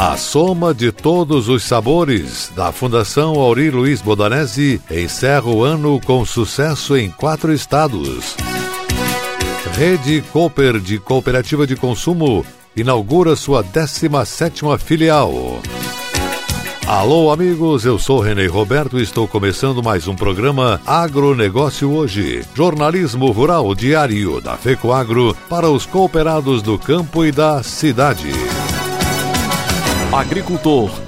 A soma de todos os sabores da Fundação Auri Luiz Bodanese encerra o ano com sucesso em quatro estados. Rede Cooper de Cooperativa de Consumo inaugura sua 17ª filial. Alô, amigos, eu sou René Roberto e estou começando mais um programa Agronegócio Hoje, jornalismo rural diário da FECOAGRO para os cooperados do campo e da cidade. Agricultor.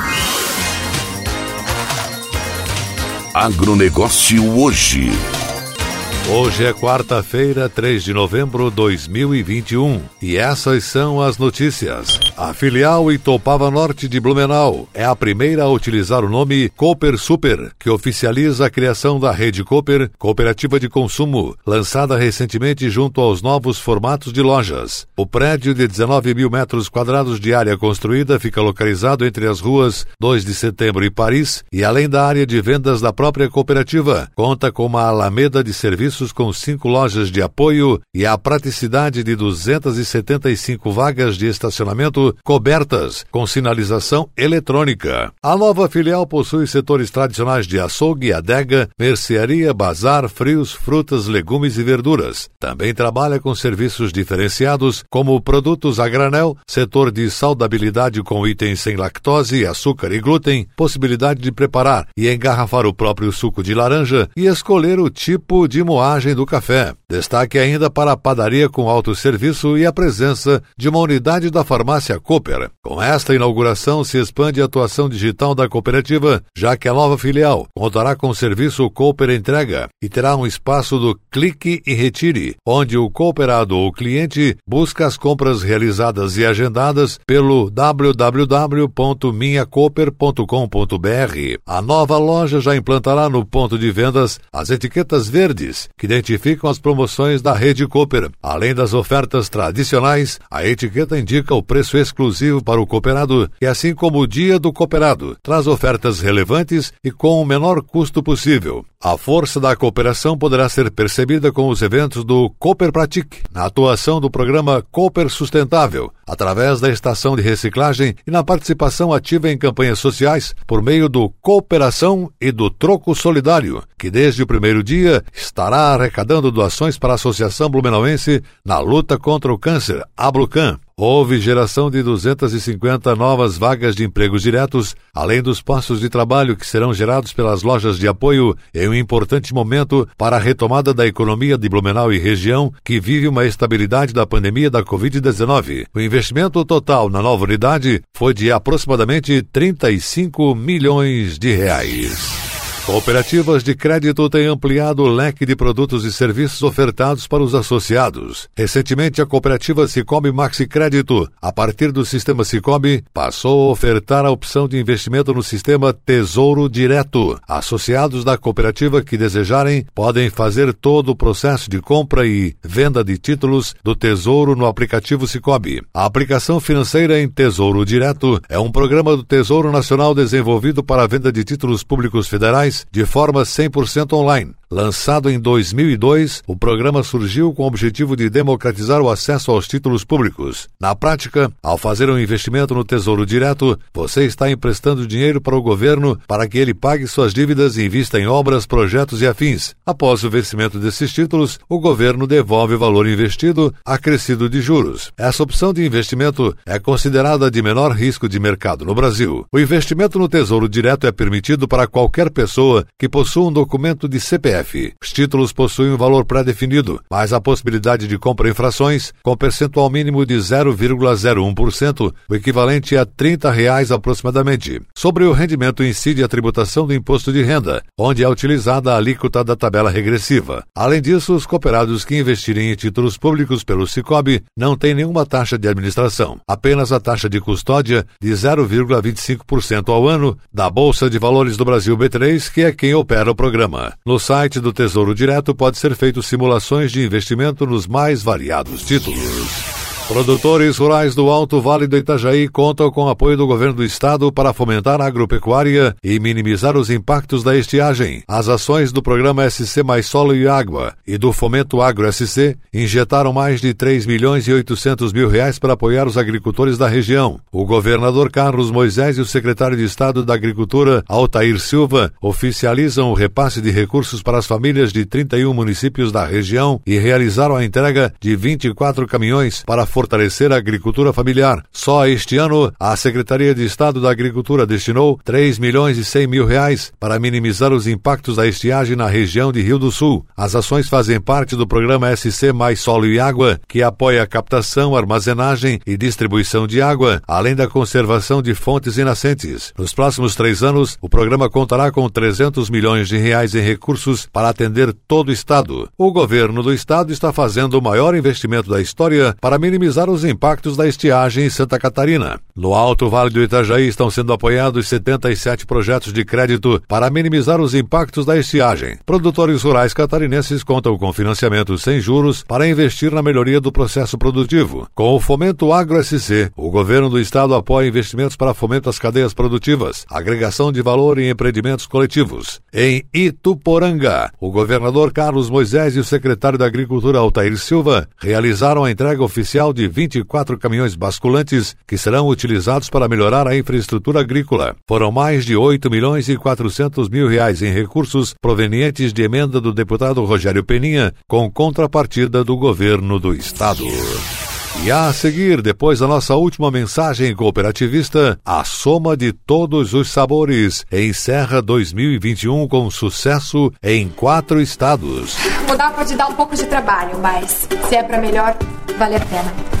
Agronegócio hoje. Hoje é quarta-feira, 3 de novembro de 2021 e essas são as notícias. A filial Itopava Norte de Blumenau é a primeira a utilizar o nome Cooper Super, que oficializa a criação da rede Cooper, cooperativa de consumo, lançada recentemente junto aos novos formatos de lojas. O prédio de 19 mil metros quadrados de área construída fica localizado entre as ruas 2 de setembro e Paris e além da área de vendas da própria cooperativa. Conta com uma alameda de serviços com cinco lojas de apoio e a praticidade de 275 vagas de estacionamento cobertas com sinalização eletrônica. A nova filial possui setores tradicionais de açougue, adega, mercearia, bazar, frios, frutas, legumes e verduras. Também trabalha com serviços diferenciados como produtos a granel, setor de saudabilidade com itens sem lactose, açúcar e glúten, possibilidade de preparar e engarrafar o próprio suco de laranja e escolher o tipo de moagem do café. Destaque ainda para a padaria com autosserviço e a presença de uma unidade da farmácia Cooper. Com esta inauguração se expande a atuação digital da cooperativa, já que a nova filial contará com o serviço Cooper Entrega e terá um espaço do Clique e Retire, onde o cooperado ou cliente busca as compras realizadas e agendadas pelo www.minhacooper.com.br. A nova loja já implantará no ponto de vendas as etiquetas verdes, que identificam as promoções da rede Cooper. Além das ofertas tradicionais, a etiqueta indica o preço exclusivo para o cooperado e, assim como o dia do cooperado, traz ofertas relevantes e com o menor custo possível. A força da cooperação poderá ser percebida com os eventos do Cooper Pratique, na atuação do programa Cooper Sustentável, através da estação de reciclagem e na participação ativa em campanhas sociais por meio do Cooperação e do Troco Solidário, que desde o primeiro dia estará arrecadando doações para a Associação Blumenauense na luta contra o câncer, a Blucan. Houve geração de 250 novas vagas de empregos diretos, além dos postos de trabalho que serão gerados pelas lojas de apoio em um importante momento para a retomada da economia de Blumenau e região, que vive uma estabilidade da pandemia da Covid-19. O investimento total na nova unidade foi de aproximadamente 35 milhões de reais. Cooperativas de crédito têm ampliado o leque de produtos e serviços ofertados para os associados. Recentemente, a cooperativa Cicobi Maxi Crédito, a partir do sistema Cicobi, passou a ofertar a opção de investimento no sistema Tesouro Direto. Associados da cooperativa que desejarem podem fazer todo o processo de compra e venda de títulos do Tesouro no aplicativo Cicobi. A aplicação financeira em Tesouro Direto é um programa do Tesouro Nacional desenvolvido para a venda de títulos públicos federais de forma 100% online. Lançado em 2002, o programa surgiu com o objetivo de democratizar o acesso aos títulos públicos. Na prática, ao fazer um investimento no Tesouro Direto, você está emprestando dinheiro para o governo para que ele pague suas dívidas e invista em obras, projetos e afins. Após o vencimento desses títulos, o governo devolve o valor investido acrescido de juros. Essa opção de investimento é considerada de menor risco de mercado no Brasil. O investimento no Tesouro Direto é permitido para qualquer pessoa que possua um documento de CPF Os títulos possuem um valor pré-definido, mas a possibilidade de compra em frações com percentual mínimo de 0,01%, o equivalente a 30 reais aproximadamente. Sobre o rendimento incide a tributação do imposto de renda, onde é utilizada a alíquota da tabela regressiva. Além disso, os cooperados que investirem em títulos públicos pelo Cicobi não têm nenhuma taxa de administração, apenas a taxa de custódia de 0,25% ao ano da Bolsa de Valores do Brasil B3, que é quem opera o programa. No site site do Tesouro Direto pode ser feito simulações de investimento nos mais variados títulos. Produtores rurais do Alto Vale do Itajaí contam com apoio do governo do estado para fomentar a agropecuária e minimizar os impactos da estiagem. As ações do programa SC Mais Solo e Água e do Fomento Agro SC injetaram mais de 3 milhões e 800 mil reais para apoiar os agricultores da região. O governador Carlos Moisés e o secretário de Estado da Agricultura, Altair Silva, oficializam o repasse de recursos para as famílias de 31 municípios da região e realizaram a entrega de 24 caminhões para fortalecer a agricultura familiar. Só este ano, a Secretaria de Estado da Agricultura destinou 3 milhões e 100 mil reais para minimizar os impactos da estiagem na região de Rio do Sul. As ações fazem parte do programa SC Mais Solo e Água, que apoia a captação, armazenagem e distribuição de água, além da conservação de fontes e nascentes. Nos próximos três anos, o programa contará com 300 milhões de reais em recursos para atender todo o Estado. O governo do Estado está fazendo o maior investimento da história para minimizar minimizar os impactos da estiagem em Santa Catarina. No Alto Vale do Itajaí estão sendo apoiados 77 projetos de crédito para minimizar os impactos da estiagem. Produtores rurais catarinenses contam com financiamento sem juros para investir na melhoria do processo produtivo. Com o Fomento Agro SC, o governo do estado apoia investimentos para fomento às cadeias produtivas, agregação de valor em empreendimentos coletivos. Em Ituporanga, o governador Carlos Moisés e o secretário da Agricultura Altair Silva realizaram a entrega oficial de de 24 caminhões basculantes que serão utilizados para melhorar a infraestrutura agrícola. Foram mais de 8 milhões e 400 mil reais em recursos provenientes de emenda do deputado Rogério Peninha, com contrapartida do governo do estado. E a seguir, depois da nossa última mensagem cooperativista, a soma de todos os sabores encerra 2021 com sucesso em quatro estados. Mudar pode dar um pouco de trabalho, mas se é para melhor, vale a pena.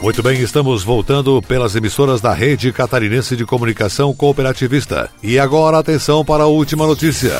Muito bem, estamos voltando pelas emissoras da Rede Catarinense de Comunicação Cooperativista. E agora atenção para a última notícia.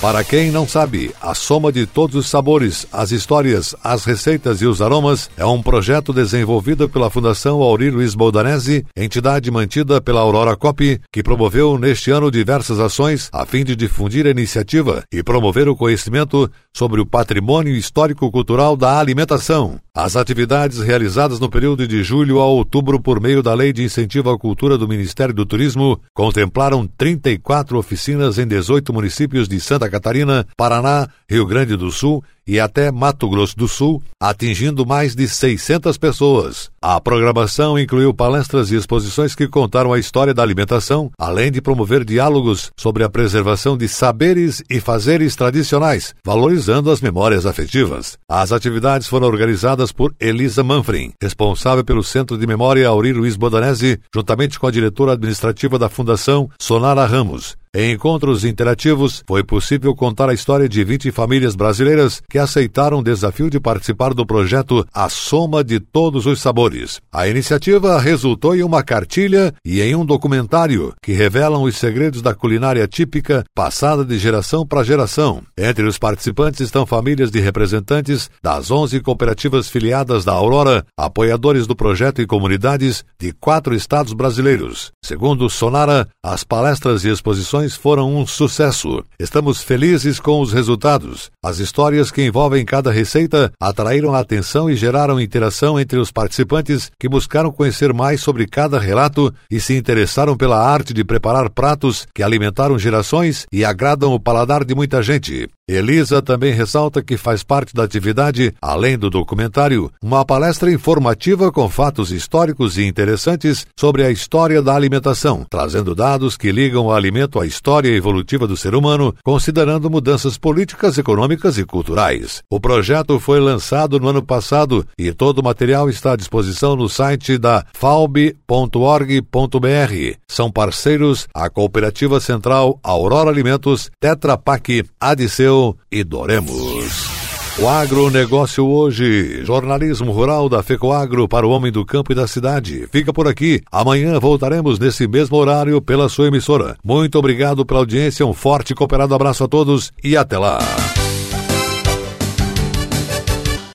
Para quem não sabe, a soma de todos os sabores, as histórias, as receitas e os aromas é um projeto desenvolvido pela Fundação Auri Luiz Boldanese, entidade mantida pela Aurora Cop, que promoveu neste ano diversas ações a fim de difundir a iniciativa e promover o conhecimento sobre o patrimônio histórico-cultural da alimentação. As atividades realizadas no período de julho a outubro por meio da Lei de Incentivo à Cultura do Ministério do Turismo contemplaram 34 oficinas em 18 municípios de Santa Catarina, Paraná, Rio Grande do Sul e até Mato Grosso do Sul, atingindo mais de 600 pessoas. A programação incluiu palestras e exposições que contaram a história da alimentação, além de promover diálogos sobre a preservação de saberes e fazeres tradicionais, valorizando as memórias afetivas. As atividades foram organizadas por Elisa Manfrim, responsável pelo Centro de Memória Auri Luiz Bodanese, juntamente com a diretora administrativa da Fundação, Sonara Ramos, Em encontros interativos, foi possível contar a história de 20 famílias brasileiras que aceitaram o desafio de participar do projeto A Soma de Todos os Sabores. A iniciativa resultou em uma cartilha e em um documentário que revelam os segredos da culinária típica passada de geração para geração. Entre os participantes estão famílias de representantes das 11 cooperativas filiadas da Aurora, apoiadores do projeto e comunidades de quatro estados brasileiros. Segundo Sonara, as palestras e exposições foram um sucesso. Estamos felizes com os resultados. As histórias que envolvem cada receita atraíram a atenção e geraram interação entre os participantes que buscaram conhecer mais sobre cada relato e se interessaram pela arte de preparar pratos que alimentaram gerações e agradam o paladar de muita gente. Elisa também ressalta que faz parte da atividade, além do documentário, uma palestra informativa com fatos históricos e interessantes sobre a história da alimentação, trazendo dados que ligam o alimento à história evolutiva do ser humano, considerando mudanças políticas, econômicas e culturais. O projeto foi lançado no ano passado e todo o material está à disposição no site da falb.org.br. São parceiros a Cooperativa Central Aurora Alimentos, Tetra Pak, Adiceu e Doremos. O agronegócio hoje, jornalismo rural da FECOAGro para o homem do campo e da cidade. Fica por aqui. Amanhã voltaremos nesse mesmo horário pela sua emissora. Muito obrigado pela audiência, um forte e cooperado abraço a todos e até lá.